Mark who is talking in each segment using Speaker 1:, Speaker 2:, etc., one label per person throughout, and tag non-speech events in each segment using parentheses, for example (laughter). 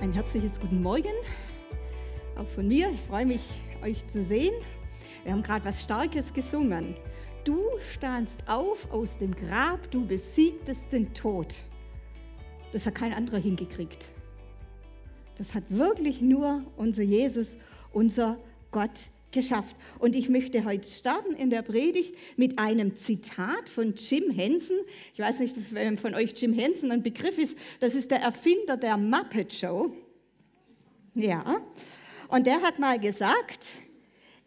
Speaker 1: Ein herzliches Guten Morgen, auch von mir. Ich freue mich, euch zu sehen. Wir haben gerade was Starkes gesungen. Du standst auf aus dem Grab, du besiegtest den Tod. Das hat kein anderer hingekriegt. Das hat wirklich nur unser Jesus, unser Gott geschafft. Und ich möchte heute starten in der Predigt mit einem Zitat von Jim Henson. Ich weiß nicht, wem von euch Jim Henson ein Begriff ist. Das ist der Erfinder der Muppet Show. Ja. Und der hat mal gesagt,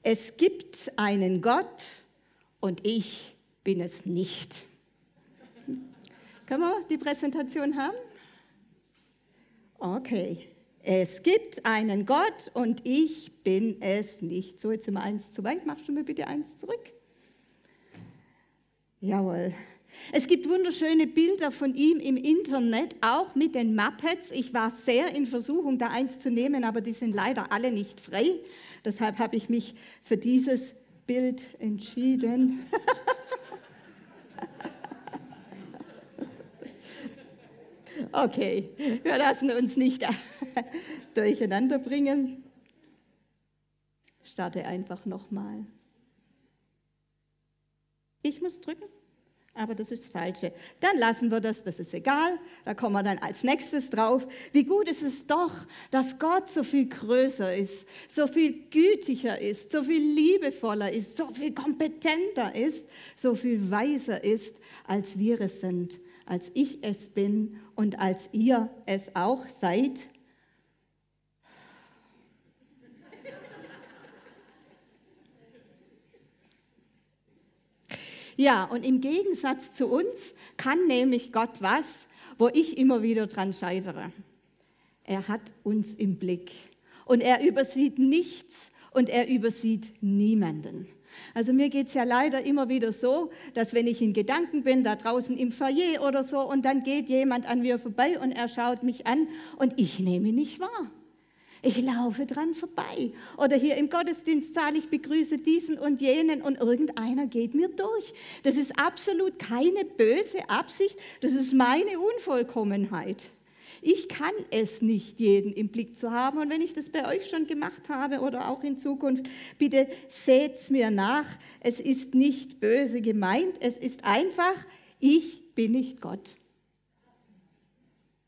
Speaker 1: es gibt einen Gott und ich bin es nicht. Können wir die Präsentation haben? Okay. Es gibt einen Gott und ich bin es nicht. So, jetzt sind wir eins zu weit. Machst du mir bitte eins zurück? Jawohl. Es gibt wunderschöne Bilder von ihm im Internet, auch mit den Muppets. Ich war sehr in Versuchung, da eins zu nehmen, aber die sind leider alle nicht frei. Deshalb habe ich mich für dieses Bild entschieden. (laughs) Okay, wir lassen uns nicht (laughs) durcheinander bringen. Starte einfach nochmal. Ich muss drücken, aber das ist das Falsche. Dann lassen wir das, das ist egal. Da kommen wir dann als nächstes drauf. Wie gut ist es doch, dass Gott so viel größer ist, so viel gütiger ist, so viel liebevoller ist, so viel kompetenter ist, so viel weiser ist, als wir es sind als ich es bin und als ihr es auch seid? Ja, und im Gegensatz zu uns kann nämlich Gott was, wo ich immer wieder dran scheitere. Er hat uns im Blick und er übersieht nichts und er übersieht niemanden. Also mir geht es ja leider immer wieder so, dass wenn ich in Gedanken bin, da draußen im Foyer oder so, und dann geht jemand an mir vorbei und er schaut mich an und ich nehme nicht wahr. Ich laufe dran vorbei. Oder hier im Gottesdienstsaal, ich begrüße diesen und jenen und irgendeiner geht mir durch. Das ist absolut keine böse Absicht, das ist meine Unvollkommenheit. Ich kann es nicht, jeden im Blick zu haben. Und wenn ich das bei euch schon gemacht habe oder auch in Zukunft, bitte seht's mir nach. Es ist nicht böse gemeint. Es ist einfach, ich bin nicht Gott.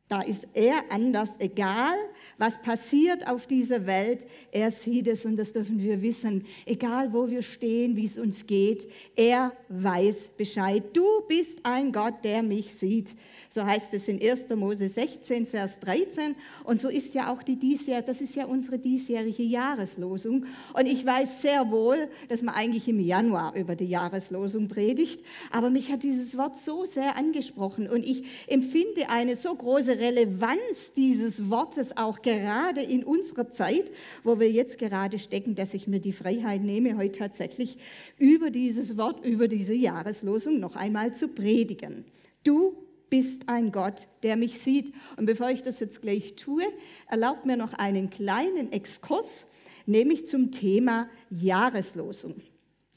Speaker 1: Da ist er anders, egal was passiert auf dieser Welt, er sieht es und das dürfen wir wissen. Egal wo wir stehen, wie es uns geht, er weiß Bescheid. Du bist ein Gott, der mich sieht. So heißt es in 1. Mose 16, Vers 13. Und so ist ja auch die diesjähr, das ist ja unsere diesjährige Jahreslosung. Und ich weiß sehr wohl, dass man eigentlich im Januar über die Jahreslosung predigt. Aber mich hat dieses Wort so sehr angesprochen und ich empfinde eine so große Relevanz dieses Wortes auch gerade in unserer Zeit, wo wir jetzt gerade stecken, dass ich mir die Freiheit nehme, heute tatsächlich über dieses Wort, über diese Jahreslosung noch einmal zu predigen. Du bist ein Gott, der mich sieht. Und bevor ich das jetzt gleich tue, erlaubt mir noch einen kleinen Exkurs, nämlich zum Thema Jahreslosung.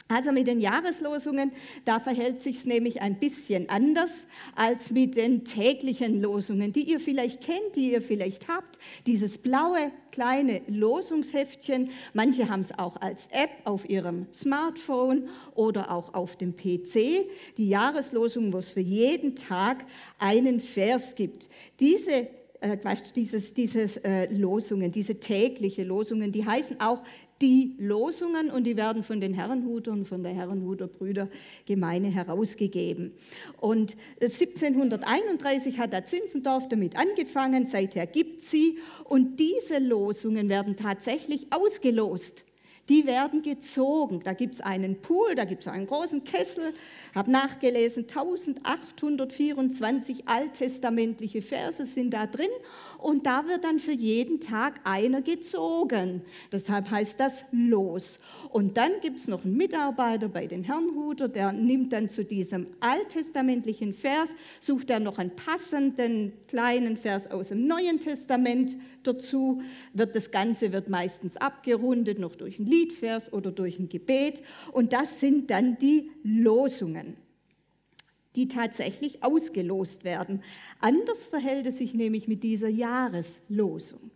Speaker 1: Also mit den Jahreslosungen, da verhält sich es nämlich ein bisschen anders als mit den täglichen Losungen, die ihr vielleicht kennt, die ihr vielleicht habt. Dieses blaue kleine Losungsheftchen. Manche haben es auch als App auf ihrem Smartphone oder auch auf dem PC. Die Jahreslosung, wo es für jeden Tag einen Vers gibt. Diese äh, dieses, dieses äh, Losungen, diese tägliche Losungen, die heißen auch die Losungen und die werden von den Herrenhutern, von der Herrenhuter Brüdergemeine herausgegeben. Und 1731 hat der Zinzendorf damit angefangen, seither gibt sie und diese Losungen werden tatsächlich ausgelost die werden gezogen. Da gibt es einen Pool, da gibt es einen großen Kessel, habe nachgelesen, 1824 alttestamentliche Verse sind da drin und da wird dann für jeden Tag einer gezogen. Deshalb heißt das Los. Und dann gibt es noch einen Mitarbeiter bei den Herrnhuter, der nimmt dann zu diesem alttestamentlichen Vers, sucht er noch einen passenden kleinen Vers aus dem Neuen Testament dazu. Wird das Ganze wird meistens abgerundet noch durch einen Liedvers oder durch ein Gebet. Und das sind dann die Losungen die tatsächlich ausgelost werden. Anders verhält es sich nämlich mit dieser Jahreslosung.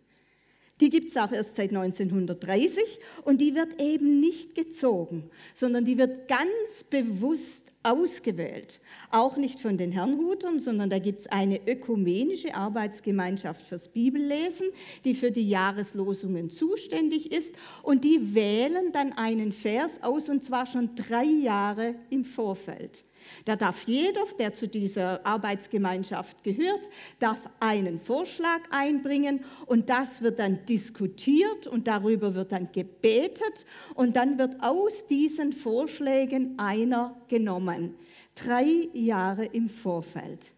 Speaker 1: Die gibt es auch erst seit 1930 und die wird eben nicht gezogen, sondern die wird ganz bewusst ausgewählt. Auch nicht von den Herrnhutern, sondern da gibt es eine ökumenische Arbeitsgemeinschaft fürs Bibellesen, die für die Jahreslosungen zuständig ist. Und die wählen dann einen Vers aus, und zwar schon drei Jahre im Vorfeld. Da darf jeder, der zu dieser Arbeitsgemeinschaft gehört, darf einen Vorschlag einbringen und das wird dann diskutiert und darüber wird dann gebetet und dann wird aus diesen Vorschlägen einer genommen. Drei Jahre im Vorfeld.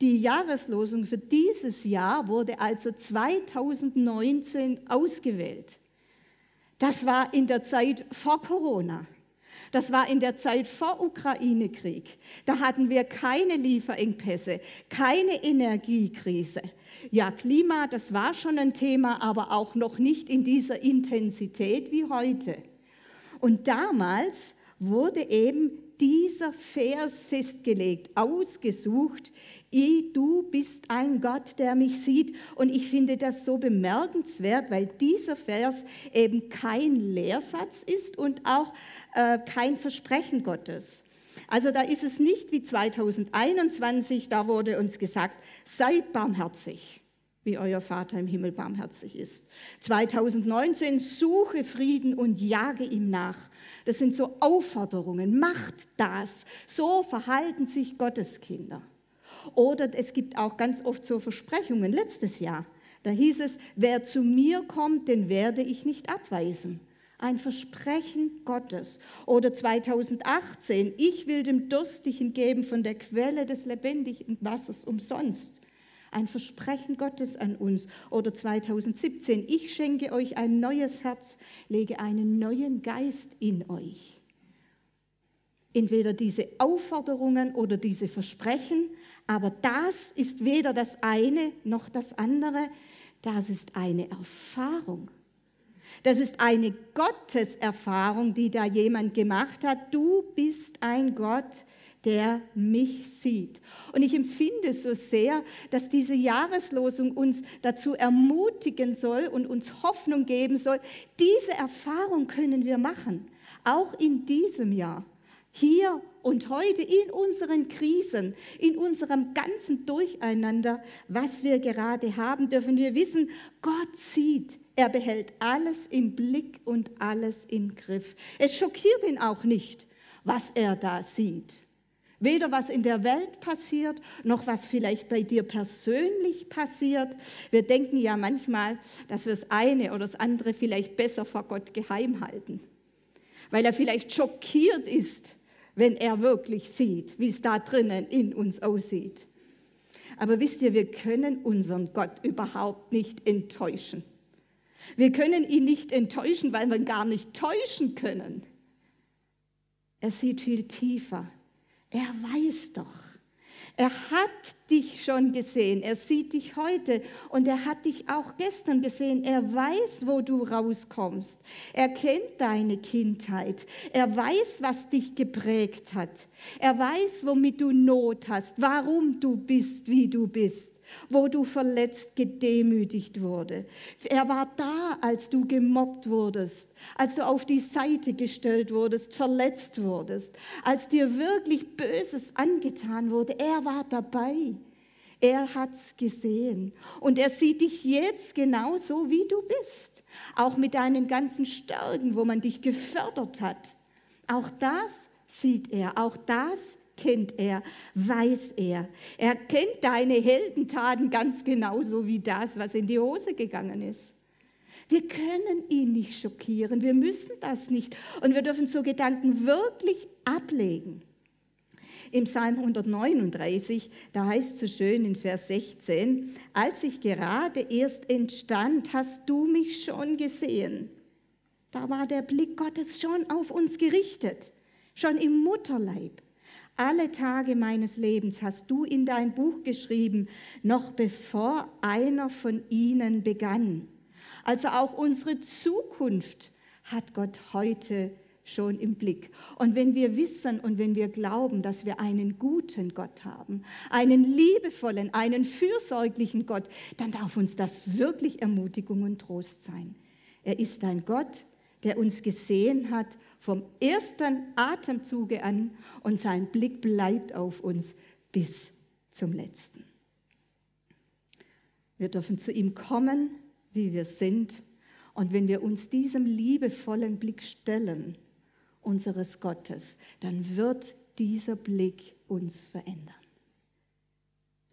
Speaker 1: Die Jahreslosung für dieses Jahr wurde also 2019 ausgewählt. Das war in der Zeit vor Corona. Das war in der Zeit vor Ukraine-Krieg. Da hatten wir keine Lieferengpässe, keine Energiekrise. Ja, Klima, das war schon ein Thema, aber auch noch nicht in dieser Intensität wie heute. Und damals wurde eben dieser Vers festgelegt, ausgesucht, du bist ein Gott, der mich sieht. Und ich finde das so bemerkenswert, weil dieser Vers eben kein Lehrsatz ist und auch äh, kein Versprechen Gottes. Also da ist es nicht wie 2021, da wurde uns gesagt, seid barmherzig, wie euer Vater im Himmel barmherzig ist. 2019, suche Frieden und jage ihm nach. Das sind so Aufforderungen, macht das. So verhalten sich Gottes Kinder. Oder es gibt auch ganz oft so Versprechungen. Letztes Jahr, da hieß es, wer zu mir kommt, den werde ich nicht abweisen. Ein Versprechen Gottes. Oder 2018, ich will dem Durstigen geben von der Quelle des lebendigen Wassers umsonst. Ein Versprechen Gottes an uns. Oder 2017, ich schenke euch ein neues Herz, lege einen neuen Geist in euch. Entweder diese Aufforderungen oder diese Versprechen aber das ist weder das eine noch das andere, das ist eine Erfahrung. Das ist eine Gotteserfahrung, die da jemand gemacht hat. Du bist ein Gott, der mich sieht. Und ich empfinde so sehr, dass diese Jahreslosung uns dazu ermutigen soll und uns Hoffnung geben soll. Diese Erfahrung können wir machen, auch in diesem Jahr, hier und heute in unseren Krisen, in unserem ganzen Durcheinander, was wir gerade haben, dürfen wir wissen, Gott sieht, er behält alles im Blick und alles im Griff. Es schockiert ihn auch nicht, was er da sieht. Weder was in der Welt passiert, noch was vielleicht bei dir persönlich passiert. Wir denken ja manchmal, dass wir das eine oder das andere vielleicht besser vor Gott geheim halten, weil er vielleicht schockiert ist wenn er wirklich sieht, wie es da drinnen in uns aussieht. Aber wisst ihr, wir können unseren Gott überhaupt nicht enttäuschen. Wir können ihn nicht enttäuschen, weil wir ihn gar nicht täuschen können. Er sieht viel tiefer. Er weiß doch. Er hat dich schon gesehen, er sieht dich heute und er hat dich auch gestern gesehen. Er weiß, wo du rauskommst. Er kennt deine Kindheit. Er weiß, was dich geprägt hat. Er weiß, womit du Not hast, warum du bist, wie du bist wo du verletzt, gedemütigt wurde. Er war da, als du gemobbt wurdest, als du auf die Seite gestellt wurdest, verletzt wurdest, als dir wirklich Böses angetan wurde. Er war dabei. Er hat's gesehen und er sieht dich jetzt genauso, wie du bist. Auch mit deinen ganzen Stärken, wo man dich gefördert hat. Auch das sieht er, auch das kennt er, weiß er. Er kennt deine Heldentaten ganz genauso wie das, was in die Hose gegangen ist. Wir können ihn nicht schockieren, wir müssen das nicht und wir dürfen so Gedanken wirklich ablegen. Im Psalm 139, da heißt es so schön in Vers 16, als ich gerade erst entstand, hast du mich schon gesehen. Da war der Blick Gottes schon auf uns gerichtet, schon im Mutterleib. Alle Tage meines Lebens hast du in dein Buch geschrieben, noch bevor einer von ihnen begann. Also auch unsere Zukunft hat Gott heute schon im Blick. Und wenn wir wissen und wenn wir glauben, dass wir einen guten Gott haben, einen liebevollen, einen fürsorglichen Gott, dann darf uns das wirklich Ermutigung und Trost sein. Er ist ein Gott, der uns gesehen hat vom ersten Atemzuge an und sein Blick bleibt auf uns bis zum letzten. Wir dürfen zu ihm kommen, wie wir sind. Und wenn wir uns diesem liebevollen Blick stellen, unseres Gottes, dann wird dieser Blick uns verändern.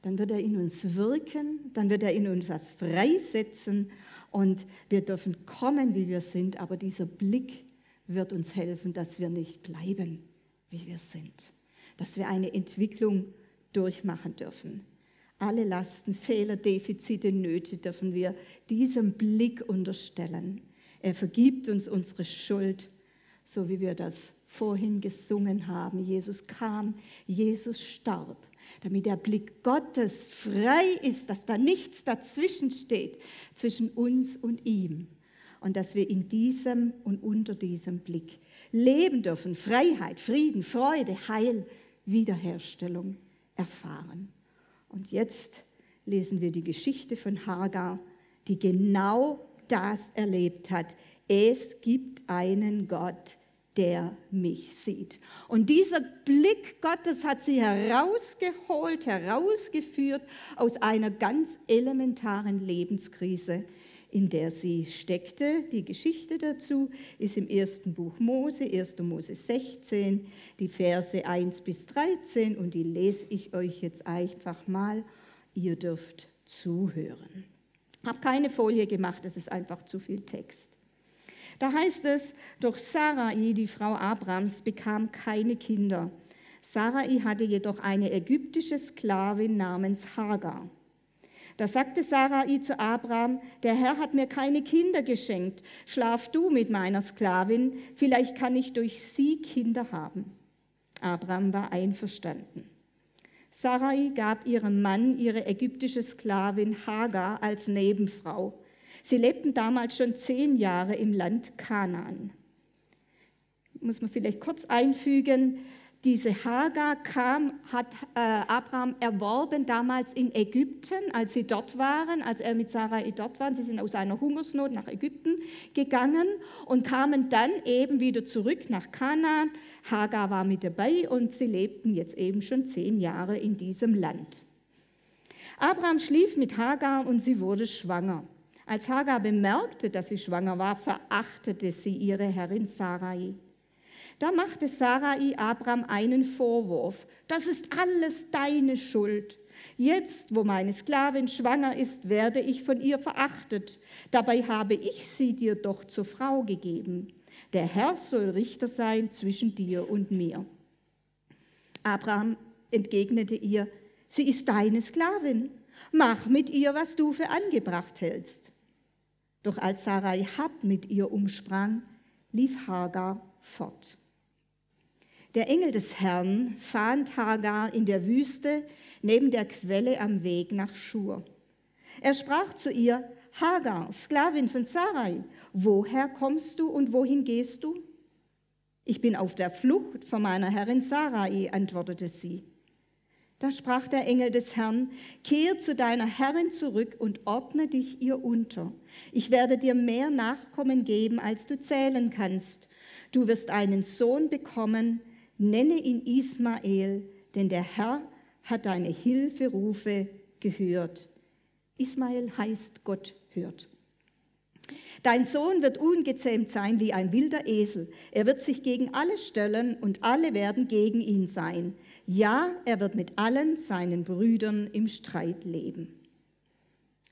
Speaker 1: Dann wird er in uns wirken, dann wird er in uns was freisetzen und wir dürfen kommen, wie wir sind, aber dieser Blick wird uns helfen, dass wir nicht bleiben, wie wir sind, dass wir eine Entwicklung durchmachen dürfen. Alle Lasten, Fehler, Defizite, Nöte dürfen wir diesem Blick unterstellen. Er vergibt uns unsere Schuld so wie wir das vorhin gesungen haben. Jesus kam, Jesus starb, damit der Blick Gottes frei ist, dass da nichts dazwischen steht, zwischen uns und ihm. Und dass wir in diesem und unter diesem Blick leben dürfen, Freiheit, Frieden, Freude, Heil, Wiederherstellung erfahren. Und jetzt lesen wir die Geschichte von Hagar, die genau das erlebt hat. Es gibt einen Gott, der mich sieht. Und dieser Blick Gottes hat sie herausgeholt, herausgeführt aus einer ganz elementaren Lebenskrise, in der sie steckte. Die Geschichte dazu ist im ersten Buch Mose, 1. Mose 16, die Verse 1 bis 13 und die lese ich euch jetzt einfach mal. Ihr dürft zuhören. Ich habe keine Folie gemacht, es ist einfach zu viel Text. Da heißt es, doch Sarai, die Frau Abrams, bekam keine Kinder. Sarai hatte jedoch eine ägyptische Sklavin namens Hagar. Da sagte Sarai zu Abraham, der Herr hat mir keine Kinder geschenkt, schlaf du mit meiner Sklavin, vielleicht kann ich durch sie Kinder haben. Abraham war einverstanden. Sarai gab ihrem Mann ihre ägyptische Sklavin Hagar als Nebenfrau. Sie lebten damals schon zehn Jahre im Land Kanaan. Muss man vielleicht kurz einfügen, diese Hagar kam, hat äh, Abraham erworben damals in Ägypten, als sie dort waren, als er mit Sarai dort waren. Sie sind aus einer Hungersnot nach Ägypten gegangen und kamen dann eben wieder zurück nach Kanaan. Hagar war mit dabei und sie lebten jetzt eben schon zehn Jahre in diesem Land. Abraham schlief mit Hagar und sie wurde schwanger. Als Hagar bemerkte, dass sie schwanger war, verachtete sie ihre Herrin Sarai. Da machte Sarai Abraham einen Vorwurf. Das ist alles deine Schuld. Jetzt, wo meine Sklavin schwanger ist, werde ich von ihr verachtet. Dabei habe ich sie dir doch zur Frau gegeben. Der Herr soll Richter sein zwischen dir und mir. Abraham entgegnete ihr, sie ist deine Sklavin. Mach mit ihr, was du für angebracht hältst. Doch als Sarai hart mit ihr umsprang, lief Hagar fort. Der Engel des Herrn fand Hagar in der Wüste neben der Quelle am Weg nach Schur. Er sprach zu ihr, Hagar, Sklavin von Sarai, woher kommst du und wohin gehst du? Ich bin auf der Flucht von meiner Herrin Sarai, antwortete sie. Da sprach der Engel des Herrn, kehr zu deiner Herrin zurück und ordne dich ihr unter. Ich werde dir mehr Nachkommen geben, als du zählen kannst. Du wirst einen Sohn bekommen, nenne ihn Ismael, denn der Herr hat deine Hilferufe gehört. Ismael heißt Gott hört. Dein Sohn wird ungezähmt sein wie ein wilder Esel. Er wird sich gegen alle stellen und alle werden gegen ihn sein. Ja, er wird mit allen seinen Brüdern im Streit leben.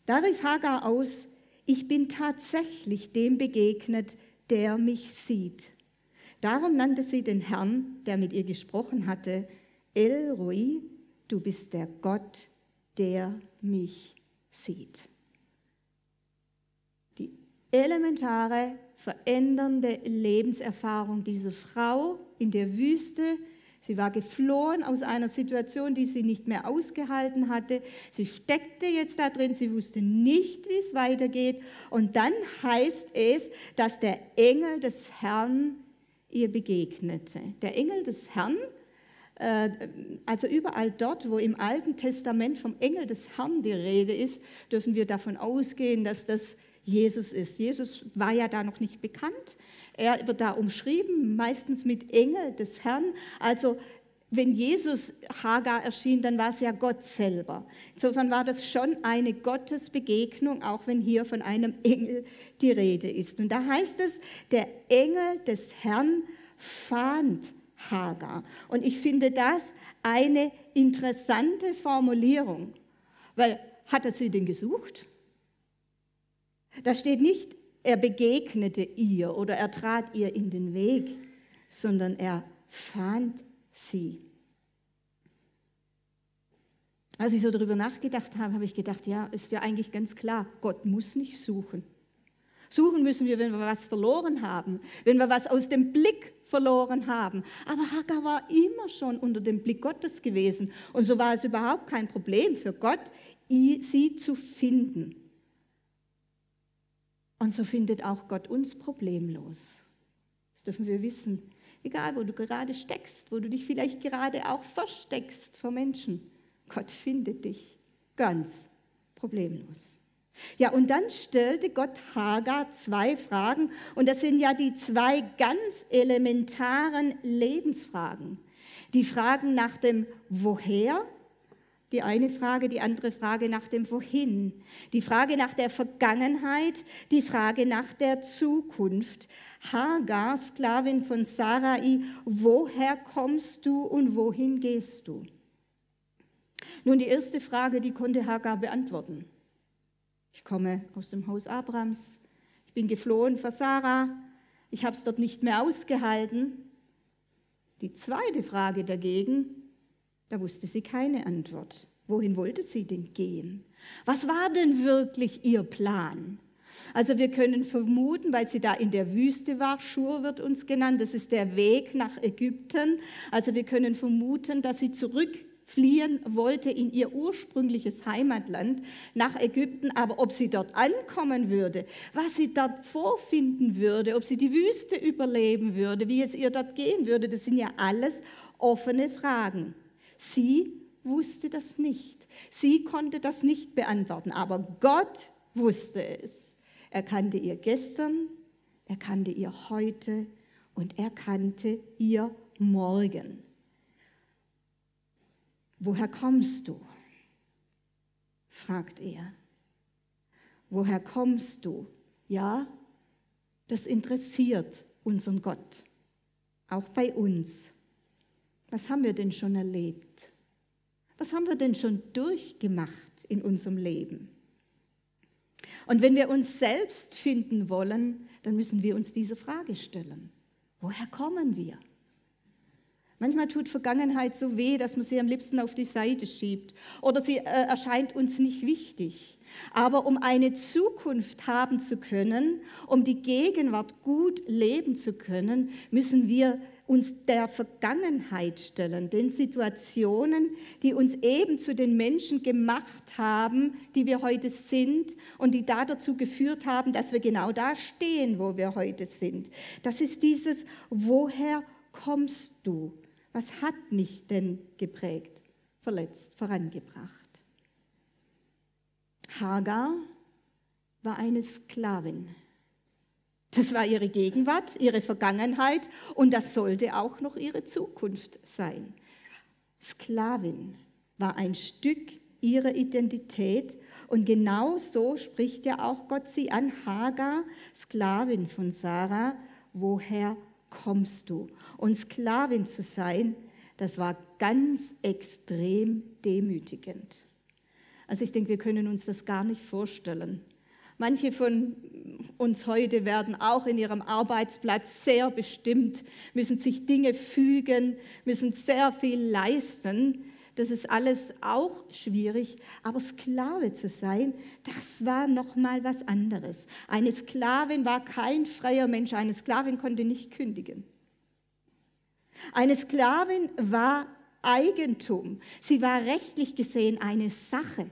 Speaker 1: Da rief Hagar aus, ich bin tatsächlich dem begegnet, der mich sieht. Darum nannte sie den Herrn, der mit ihr gesprochen hatte, El Roi, du bist der Gott, der mich sieht. Die elementare, verändernde Lebenserfahrung dieser Frau in der Wüste, Sie war geflohen aus einer Situation, die sie nicht mehr ausgehalten hatte. Sie steckte jetzt da drin, sie wusste nicht, wie es weitergeht. Und dann heißt es, dass der Engel des Herrn ihr begegnete. Der Engel des Herrn, äh, also überall dort, wo im Alten Testament vom Engel des Herrn die Rede ist, dürfen wir davon ausgehen, dass das Jesus ist. Jesus war ja da noch nicht bekannt. Er wird da umschrieben, meistens mit Engel des Herrn. Also wenn Jesus Hagar erschien, dann war es ja Gott selber. Insofern war das schon eine Gottesbegegnung, auch wenn hier von einem Engel die Rede ist. Und da heißt es, der Engel des Herrn fand Hagar. Und ich finde das eine interessante Formulierung, weil hat er sie denn gesucht? Da steht nicht, er begegnete ihr oder er trat ihr in den Weg, sondern er fand sie. Als ich so darüber nachgedacht habe, habe ich gedacht, ja, ist ja eigentlich ganz klar, Gott muss nicht suchen. Suchen müssen wir, wenn wir was verloren haben, wenn wir was aus dem Blick verloren haben. Aber Hagar war immer schon unter dem Blick Gottes gewesen. Und so war es überhaupt kein Problem für Gott, sie zu finden. Und so findet auch Gott uns problemlos. Das dürfen wir wissen. Egal, wo du gerade steckst, wo du dich vielleicht gerade auch versteckst vor Menschen. Gott findet dich ganz problemlos. Ja, und dann stellte Gott Hagar zwei Fragen. Und das sind ja die zwei ganz elementaren Lebensfragen. Die Fragen nach dem Woher die eine Frage, die andere Frage nach dem Wohin, die Frage nach der Vergangenheit, die Frage nach der Zukunft. Hagar, Sklavin von Sarai, woher kommst du und wohin gehst du? Nun, die erste Frage, die konnte Hagar beantworten. Ich komme aus dem Haus Abrams, ich bin geflohen vor Sarah, ich habe es dort nicht mehr ausgehalten. Die zweite Frage dagegen, da wusste sie keine Antwort. Wohin wollte sie denn gehen? Was war denn wirklich ihr Plan? Also wir können vermuten, weil sie da in der Wüste war, Schur wird uns genannt, das ist der Weg nach Ägypten. Also wir können vermuten, dass sie zurückfliehen wollte in ihr ursprüngliches Heimatland nach Ägypten, aber ob sie dort ankommen würde, was sie dort vorfinden würde, ob sie die Wüste überleben würde, wie es ihr dort gehen würde, das sind ja alles offene Fragen. Sie wusste das nicht. Sie konnte das nicht beantworten, aber Gott wusste es. Er kannte ihr gestern, er kannte ihr heute und er kannte ihr morgen. Woher kommst du? fragt er. Woher kommst du? Ja, das interessiert unseren Gott, auch bei uns. Was haben wir denn schon erlebt? Was haben wir denn schon durchgemacht in unserem Leben? Und wenn wir uns selbst finden wollen, dann müssen wir uns diese Frage stellen. Woher kommen wir? Manchmal tut Vergangenheit so weh, dass man sie am liebsten auf die Seite schiebt oder sie äh, erscheint uns nicht wichtig. Aber um eine Zukunft haben zu können, um die Gegenwart gut leben zu können, müssen wir uns der Vergangenheit stellen, den Situationen, die uns eben zu den Menschen gemacht haben, die wir heute sind und die da dazu geführt haben, dass wir genau da stehen, wo wir heute sind. Das ist dieses, woher kommst du? Was hat mich denn geprägt, verletzt, vorangebracht? Hagar war eine Sklavin. Das war ihre Gegenwart, ihre Vergangenheit und das sollte auch noch ihre Zukunft sein. Sklavin war ein Stück ihrer Identität und genau so spricht ja auch Gott sie an. Hagar, Sklavin von Sarah, woher kommst du? Und Sklavin zu sein, das war ganz extrem demütigend. Also ich denke, wir können uns das gar nicht vorstellen. Manche von uns heute werden auch in ihrem Arbeitsplatz sehr bestimmt, müssen sich Dinge fügen, müssen sehr viel leisten. Das ist alles auch schwierig, aber Sklave zu sein, das war noch mal was anderes. Eine Sklavin war kein freier Mensch, eine Sklavin konnte nicht kündigen. Eine Sklavin war Eigentum. Sie war rechtlich gesehen eine Sache.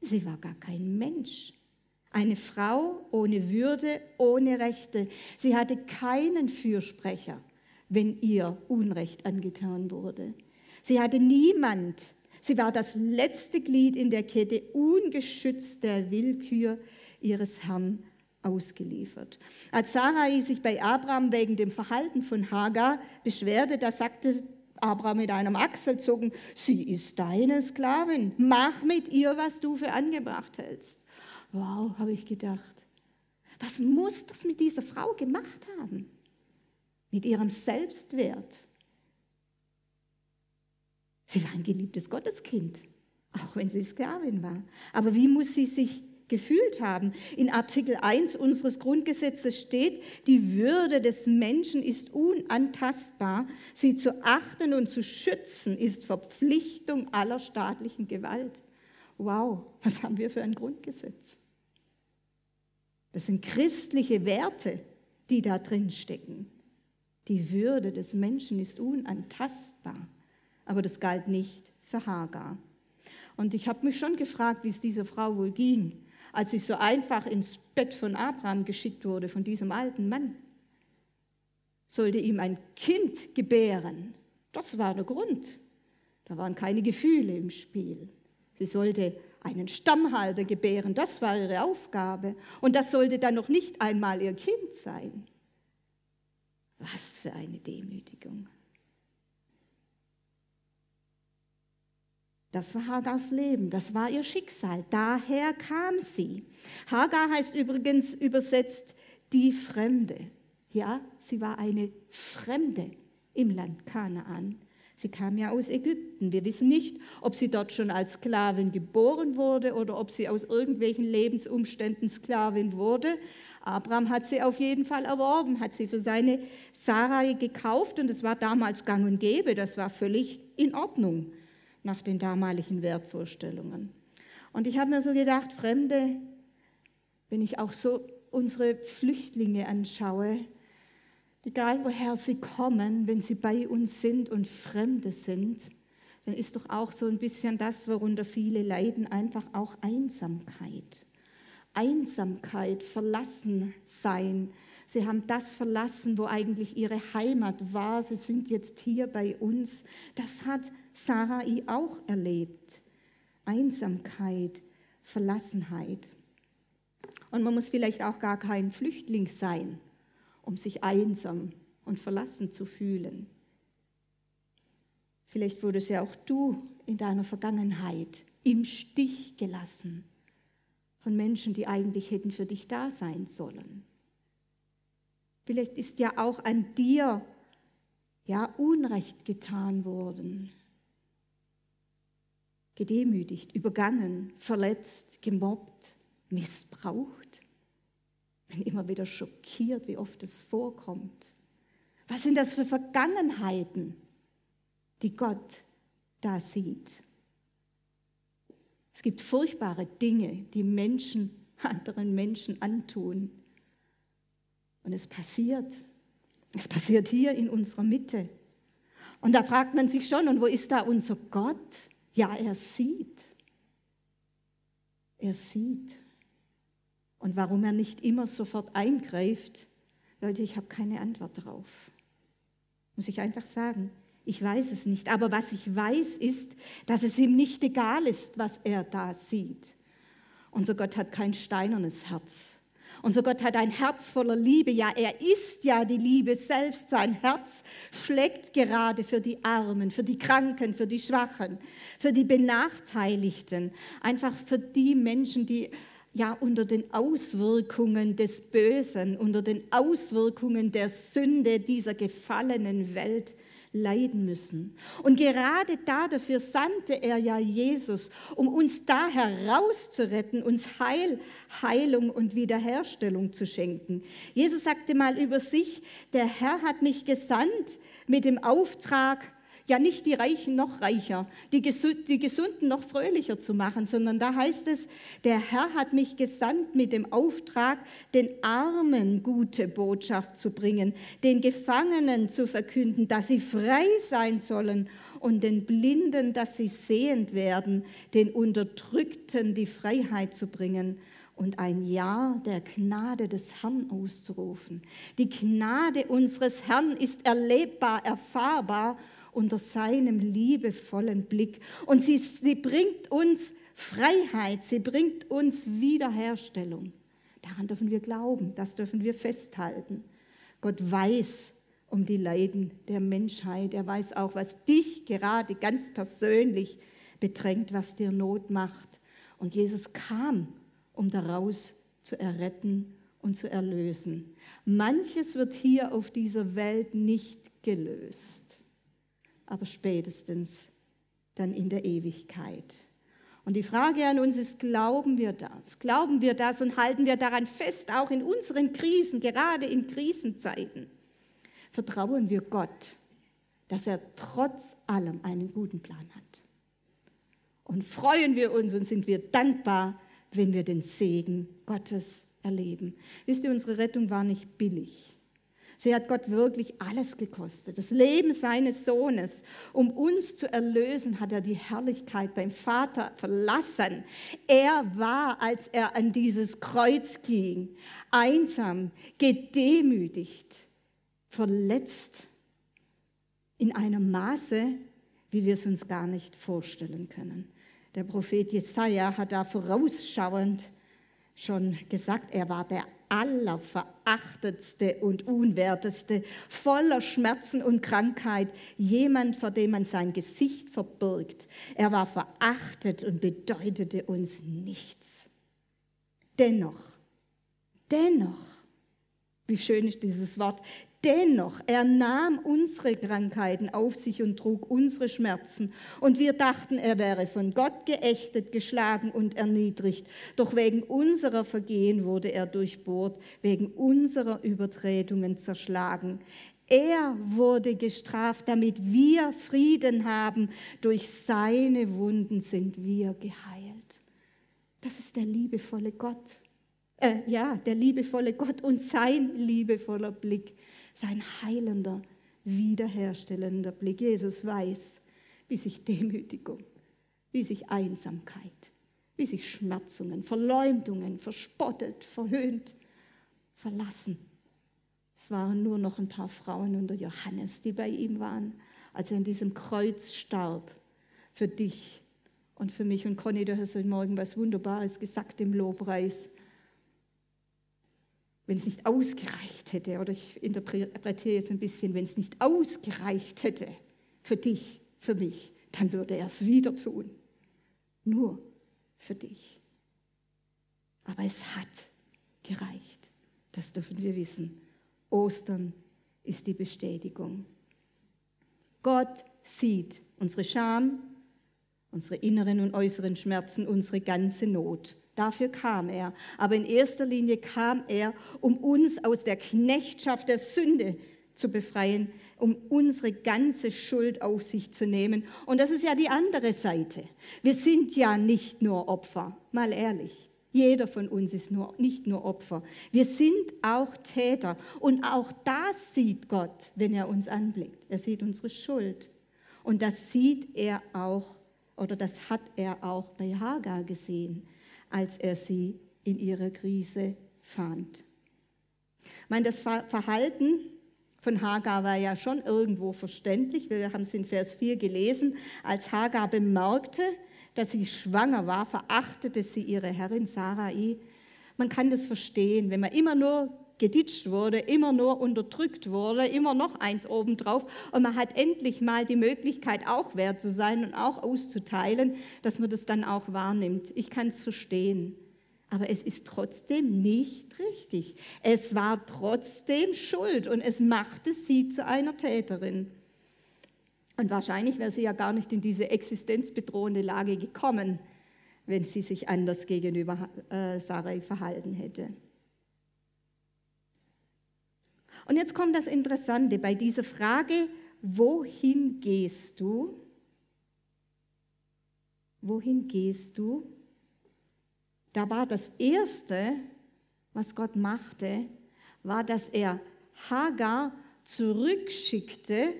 Speaker 1: Sie war gar kein Mensch. Eine Frau ohne Würde, ohne Rechte. Sie hatte keinen Fürsprecher, wenn ihr Unrecht angetan wurde. Sie hatte niemand. Sie war das letzte Glied in der Kette, ungeschützt der Willkür ihres Herrn ausgeliefert. Als Sarai sich bei Abraham wegen dem Verhalten von Hagar beschwerte, da sagte Abraham mit einem Achselzucken, sie ist deine Sklavin, mach mit ihr, was du für angebracht hältst. Wow, habe ich gedacht. Was muss das mit dieser Frau gemacht haben? Mit ihrem Selbstwert. Sie war ein geliebtes Gotteskind, auch wenn sie Sklavin war. Aber wie muss sie sich gefühlt haben. In Artikel 1 unseres Grundgesetzes steht, die Würde des Menschen ist unantastbar. Sie zu achten und zu schützen ist Verpflichtung aller staatlichen Gewalt. Wow, was haben wir für ein Grundgesetz? Das sind christliche Werte, die da drin stecken. Die Würde des Menschen ist unantastbar. Aber das galt nicht für Hagar. Und ich habe mich schon gefragt, wie es dieser Frau wohl ging als sie so einfach ins Bett von Abraham geschickt wurde, von diesem alten Mann. Sollte ihm ein Kind gebären. Das war der Grund. Da waren keine Gefühle im Spiel. Sie sollte einen Stammhalter gebären. Das war ihre Aufgabe. Und das sollte dann noch nicht einmal ihr Kind sein. Was für eine Demütigung. Das war Hagars Leben, das war ihr Schicksal. Daher kam sie. Hagar heißt übrigens übersetzt die Fremde. Ja, sie war eine Fremde im Land Kanaan. Sie kam ja aus Ägypten. Wir wissen nicht, ob sie dort schon als Sklavin geboren wurde oder ob sie aus irgendwelchen Lebensumständen Sklavin wurde. Abraham hat sie auf jeden Fall erworben, hat sie für seine Sarai gekauft und es war damals gang und gäbe, das war völlig in Ordnung nach den damaligen Wertvorstellungen. Und ich habe mir so gedacht, Fremde, wenn ich auch so unsere Flüchtlinge anschaue, egal woher sie kommen, wenn sie bei uns sind und Fremde sind, dann ist doch auch so ein bisschen das, worunter viele leiden, einfach auch Einsamkeit. Einsamkeit, verlassen sein, Sie haben das verlassen, wo eigentlich ihre Heimat war. Sie sind jetzt hier bei uns. Das hat Sarai auch erlebt. Einsamkeit, Verlassenheit. Und man muss vielleicht auch gar kein Flüchtling sein, um sich einsam und verlassen zu fühlen. Vielleicht wurdest ja auch du in deiner Vergangenheit im Stich gelassen von Menschen, die eigentlich hätten für dich da sein sollen. Vielleicht ist ja auch an dir ja Unrecht getan worden. Gedemütigt, übergangen, verletzt, gemobbt, missbraucht. Bin immer wieder schockiert, wie oft es vorkommt. Was sind das für Vergangenheiten, die Gott da sieht? Es gibt furchtbare Dinge, die Menschen (laughs) anderen Menschen antun. Und es passiert. Es passiert hier in unserer Mitte. Und da fragt man sich schon, und wo ist da unser Gott? Ja, er sieht. Er sieht. Und warum er nicht immer sofort eingreift, Leute, ich habe keine Antwort darauf. Muss ich einfach sagen. Ich weiß es nicht. Aber was ich weiß, ist, dass es ihm nicht egal ist, was er da sieht. Unser Gott hat kein steinernes Herz. Unser Gott hat ein Herz voller Liebe. Ja, er ist ja die Liebe selbst. Sein Herz schlägt gerade für die Armen, für die Kranken, für die Schwachen, für die Benachteiligten. Einfach für die Menschen, die ja unter den Auswirkungen des Bösen, unter den Auswirkungen der Sünde dieser gefallenen Welt leiden müssen. Und gerade dafür sandte er ja Jesus, um uns da herauszuretten, uns Heil, Heilung und Wiederherstellung zu schenken. Jesus sagte mal über sich, der Herr hat mich gesandt mit dem Auftrag, ja nicht die Reichen noch reicher, die, Gesunden noch fröhlicher zu machen, sondern da heißt es, der Herr hat mich gesandt mit dem Auftrag, den Armen gute Botschaft zu bringen, den Gefangenen zu verkünden, dass sie frei sein sollen und den Blinden, dass sie sehend werden, den Unterdrückten die Freiheit zu bringen und ein Jahr der Gnade des Herrn auszurufen. Die Gnade unseres Herrn ist erlebbar, erfahrbar unter seinem liebevollen Blick. Und sie, sie bringt uns Freiheit, sie bringt uns Wiederherstellung. Daran dürfen wir glauben, das dürfen wir festhalten. Gott weiß um die Leiden der Menschheit. Er weiß auch, was dich gerade ganz persönlich bedrängt, was dir Not macht. Und Jesus kam, um daraus zu erretten und zu erlösen. Manches wird hier auf dieser Welt nicht gelöst, aber spätestens dann in der Ewigkeit. Und die Frage an uns ist, glauben wir das? Glauben wir das und halten wir daran fest, auch in unseren Krisen, gerade in Krisenzeiten? Vertrauen wir Gott, dass er trotz allem einen guten Plan hat? Und freuen wir uns und sind wir dankbar, wenn wir den Segen Gottes erleben. Wisst ihr, unsere Rettung war nicht billig. Sie hat Gott wirklich alles gekostet. Das Leben seines Sohnes. Um uns zu erlösen, hat er die Herrlichkeit beim Vater verlassen. Er war, als er an dieses Kreuz ging, einsam, gedemütigt, verletzt in einem Maße, wie wir es uns gar nicht vorstellen können. Der Prophet Jesaja hat da vorausschauend schon gesagt, er war der allerverachtetste und unwerteste, voller Schmerzen und Krankheit, jemand, vor dem man sein Gesicht verbirgt. Er war verachtet und bedeutete uns nichts. Dennoch, dennoch, wie schön ist dieses Wort, Dennoch, er nahm unsere Krankheiten auf sich und trug unsere Schmerzen. Und wir dachten, er wäre von Gott geächtet, geschlagen und erniedrigt. Doch wegen unserer Vergehen wurde er durchbohrt, wegen unserer Übertretungen zerschlagen. Er wurde gestraft, damit wir Frieden haben. Durch seine Wunden sind wir geheilt. Das ist der liebevolle Gott. Äh, ja, der liebevolle Gott und sein liebevoller Blick sein heilender, wiederherstellender Blick. Jesus weiß, wie sich Demütigung, wie sich Einsamkeit, wie sich Schmerzungen, Verleumdungen, verspottet, verhöhnt, verlassen. Es waren nur noch ein paar Frauen unter Johannes, die bei ihm waren, als er in diesem Kreuz starb. Für dich und für mich. Und Conny, du hast heute Morgen was Wunderbares gesagt im Lobpreis wenn es nicht ausgereicht hätte, oder ich interpretiere jetzt ein bisschen, wenn es nicht ausgereicht hätte für dich, für mich, dann würde er es wieder tun. Nur für dich. Aber es hat gereicht. Das dürfen wir wissen. Ostern ist die Bestätigung. Gott sieht unsere Scham, unsere inneren und äußeren Schmerzen, unsere ganze Not. Dafür kam er. Aber in erster Linie kam er, um uns aus der Knechtschaft der Sünde zu befreien, um unsere ganze Schuld auf sich zu nehmen. Und das ist ja die andere Seite. Wir sind ja nicht nur Opfer, mal ehrlich. Jeder von uns ist nur, nicht nur Opfer. Wir sind auch Täter. Und auch das sieht Gott, wenn er uns anblickt. Er sieht unsere Schuld. Und das sieht er auch, oder das hat er auch bei Hagar gesehen als er sie in ihrer Krise fand. Ich meine, das Verhalten von Hagar war ja schon irgendwo verständlich. Wir haben es in Vers 4 gelesen. Als Hagar bemerkte, dass sie schwanger war, verachtete sie ihre Herrin Sarai. Man kann das verstehen, wenn man immer nur geditscht wurde, immer nur unterdrückt wurde, immer noch eins obendrauf und man hat endlich mal die Möglichkeit, auch wert zu sein und auch auszuteilen, dass man das dann auch wahrnimmt. Ich kann es verstehen. Aber es ist trotzdem nicht richtig. Es war trotzdem Schuld und es machte sie zu einer Täterin. Und wahrscheinlich wäre sie ja gar nicht in diese existenzbedrohende Lage gekommen, wenn sie sich anders gegenüber äh, Sarai verhalten hätte. Und jetzt kommt das Interessante bei dieser Frage, wohin gehst du? Wohin gehst du? Da war das Erste, was Gott machte, war, dass er Hagar zurückschickte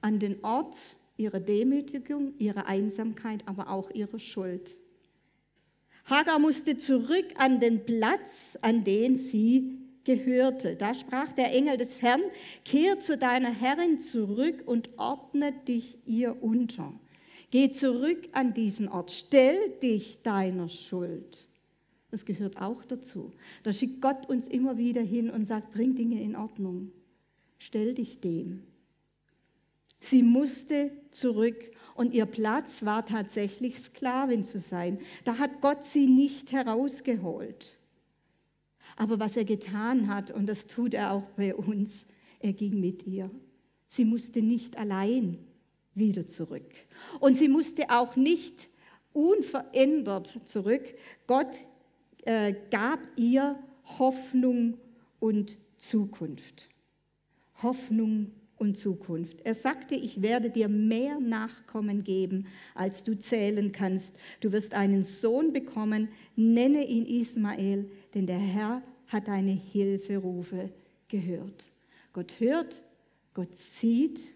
Speaker 1: an den Ort ihrer Demütigung, ihrer Einsamkeit, aber auch ihrer Schuld. Hagar musste zurück an den Platz, an den sie gehörte. Da sprach der Engel des Herrn, kehr zu deiner Herrin zurück und ordne dich ihr unter. Geh zurück an diesen Ort, stell dich deiner Schuld. Das gehört auch dazu. Da schickt Gott uns immer wieder hin und sagt, bring Dinge in Ordnung. Stell dich dem. Sie musste zurück und ihr Platz war tatsächlich Sklavin zu sein. Da hat Gott sie nicht herausgeholt. Aber was er getan hat, und das tut er auch bei uns, er ging mit ihr. Sie musste nicht allein wieder zurück. Und sie musste auch nicht unverändert zurück. Gott äh, gab ihr Hoffnung und Zukunft. Hoffnung und Zukunft. Er sagte, ich werde dir mehr Nachkommen geben, als du zählen kannst. Du wirst einen Sohn bekommen, nenne ihn Ismael, denn der Herr hat deine Hilferufe gehört. Gott hört, Gott sieht,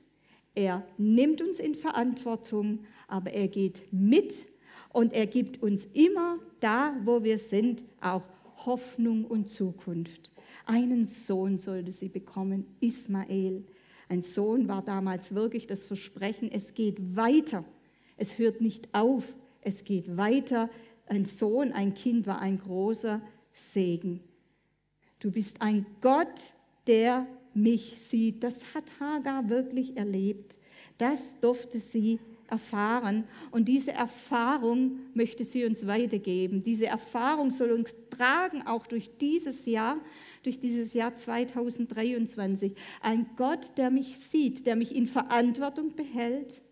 Speaker 1: er nimmt uns in Verantwortung, aber er geht mit und er gibt uns immer da, wo wir sind, auch Hoffnung und Zukunft. Einen Sohn sollte sie bekommen, Ismael. Ein Sohn war damals wirklich das Versprechen, es geht weiter. Es hört nicht auf, es geht weiter. Ein Sohn, ein Kind war ein großer Segen. Du bist ein Gott, der mich sieht. Das hat Hagar wirklich erlebt. Das durfte sie erfahren. Und diese Erfahrung möchte sie uns weitergeben. Diese Erfahrung soll uns tragen, auch durch dieses Jahr, durch dieses Jahr 2023. Ein Gott, der mich sieht, der mich in Verantwortung behält,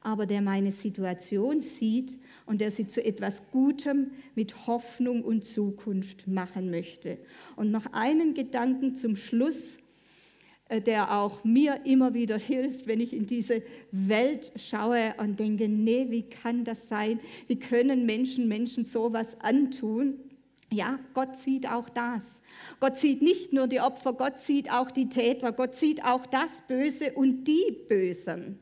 Speaker 1: aber der meine Situation sieht und der sie zu etwas Gutem mit Hoffnung und Zukunft machen möchte. Und noch einen Gedanken zum Schluss, äh, der auch mir immer wieder hilft, wenn ich in diese Welt schaue und denke, nee, wie kann das sein? Wie können Menschen Menschen sowas antun? Ja, Gott sieht auch das. Gott sieht nicht nur die Opfer, Gott sieht auch die Täter, Gott sieht auch das Böse und die Bösen.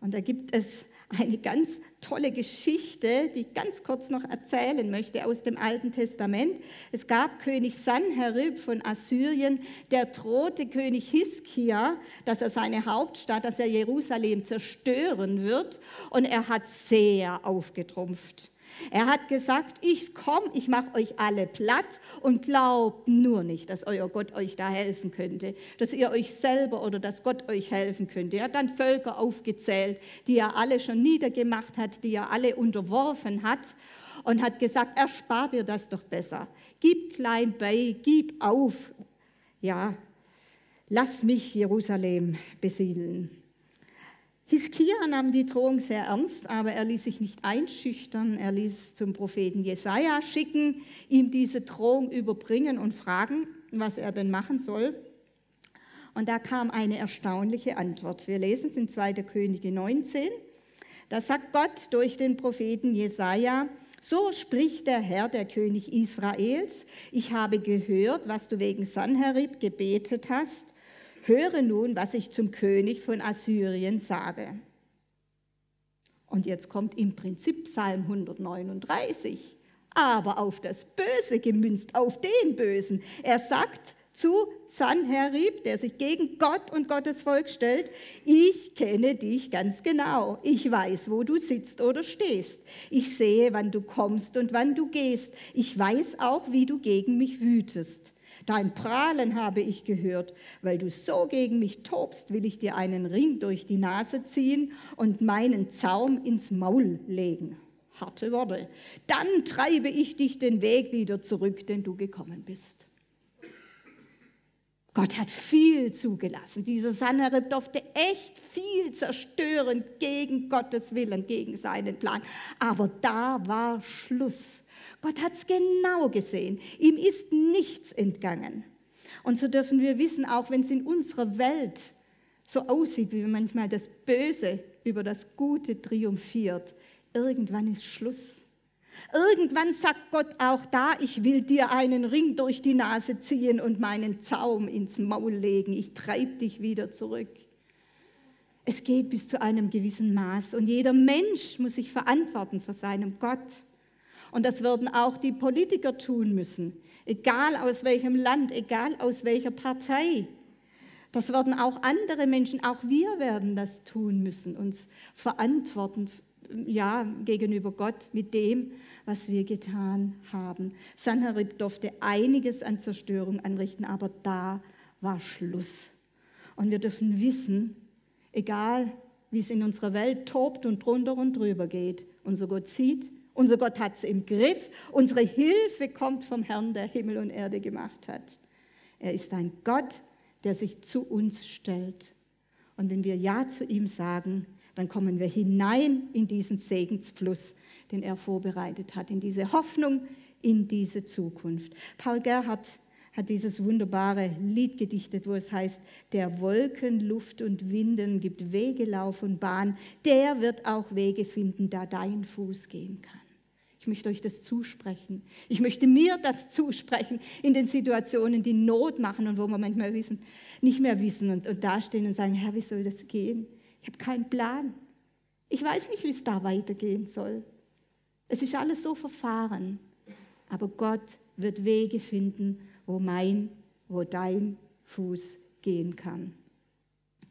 Speaker 1: Und da gibt es eine ganz tolle Geschichte, die ich ganz kurz noch erzählen möchte aus dem Alten Testament. Es gab König Sanherib von Assyrien, der drohte König Hiskia, dass er seine Hauptstadt, dass er Jerusalem zerstören wird. Und er hat sehr aufgetrumpft. Er hat gesagt, ich komme, ich mache euch alle platt und glaubt nur nicht, dass euer Gott euch da helfen könnte, dass ihr euch selber oder dass Gott euch helfen könnte. Er hat dann Völker aufgezählt, die er alle schon niedergemacht hat, die er alle unterworfen hat und hat gesagt, erspart ihr das doch besser. Gib klein bei, gib auf. Ja, lass mich Jerusalem besiedeln. Hiskia nahm die Drohung sehr ernst, aber er ließ sich nicht einschüchtern. Er ließ zum Propheten Jesaja schicken, ihm diese Drohung überbringen und fragen, was er denn machen soll. Und da kam eine erstaunliche Antwort. Wir lesen es in 2. Könige 19. Da sagt Gott durch den Propheten Jesaja, so spricht der Herr, der König Israels: Ich habe gehört, was du wegen Sanherib gebetet hast höre nun, was ich zum König von Assyrien sage. Und jetzt kommt im Prinzip Psalm 139, aber auf das Böse gemünzt, auf den Bösen. Er sagt zu Sanherib, der sich gegen Gott und Gottes Volk stellt, ich kenne dich ganz genau. Ich weiß, wo du sitzt oder stehst. Ich sehe, wann du kommst und wann du gehst. Ich weiß auch, wie du gegen mich wütest. Dein Prahlen habe ich gehört. Weil du so gegen mich tobst, will ich dir einen Ring durch die Nase ziehen und meinen Zaum ins Maul legen. Harte Worte. Dann treibe ich dich den Weg wieder zurück, den du gekommen bist. Gott hat viel zugelassen. Dieser Sanherib durfte echt viel zerstören gegen Gottes Willen, gegen seinen Plan. Aber da war Schluss. Gott hat es genau gesehen. Ihm ist nichts entgangen. Und so dürfen wir wissen, auch wenn es in unserer Welt so aussieht, wie manchmal das Böse über das Gute triumphiert, irgendwann ist Schluss. Irgendwann sagt Gott auch da, ich will dir einen Ring durch die Nase ziehen und meinen Zaum ins Maul legen. Ich treibe dich wieder zurück. Es geht bis zu einem gewissen Maß und jeder Mensch muss sich verantworten vor seinem Gott. Und das werden auch die Politiker tun müssen, egal aus welchem Land, egal aus welcher Partei. Das werden auch andere Menschen, auch wir werden das tun müssen, uns verantworten ja, gegenüber Gott mit dem, was wir getan haben. Sanherib durfte einiges an Zerstörung anrichten, aber da war Schluss. Und wir dürfen wissen, egal wie es in unserer Welt tobt und drunter und drüber geht, unser Gott sieht, unser Gott hat es im Griff, unsere Hilfe kommt vom Herrn, der Himmel und Erde gemacht hat. Er ist ein Gott, der sich zu uns stellt. Und wenn wir Ja zu ihm sagen, dann kommen wir hinein in diesen Segensfluss, den er vorbereitet hat, in diese Hoffnung, in diese Zukunft. Paul Gerhardt hat dieses wunderbare Lied gedichtet, wo es heißt, der Wolken, Luft und Winden gibt Wege, Lauf und Bahn, der wird auch Wege finden, da dein Fuß gehen kann. Ich möchte euch das zusprechen. Ich möchte mir das zusprechen in den Situationen, die Not machen und wo wir manchmal wissen, nicht mehr wissen und, und dastehen und sagen, Herr, wie soll das gehen? Ich habe keinen Plan. Ich weiß nicht, wie es da weitergehen soll. Es ist alles so verfahren. Aber Gott wird Wege finden, wo mein, wo dein Fuß gehen kann.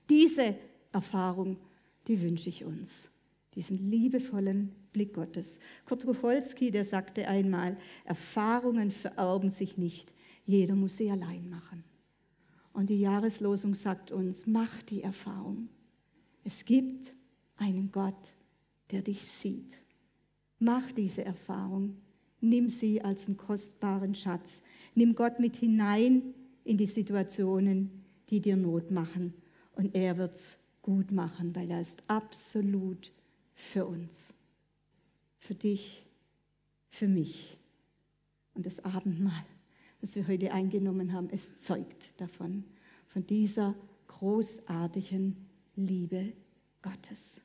Speaker 1: Diese Erfahrung, die wünsche ich uns. Diesen liebevollen Blick Gottes. Kurt Tucholsky, der sagte einmal, Erfahrungen vererben sich nicht, jeder muss sie allein machen. Und die Jahreslosung sagt uns, mach die Erfahrung. Es gibt einen Gott, der dich sieht. Mach diese Erfahrung. Nimm sie als einen kostbaren Schatz. Nimm Gott mit hinein in die Situationen, die dir Not machen. Und er wird es gut machen, weil er ist absolut für uns für dich, für mich. Und das Abendmahl, das wir heute eingenommen haben, es zeugt davon, von dieser großartigen Liebe Gottes.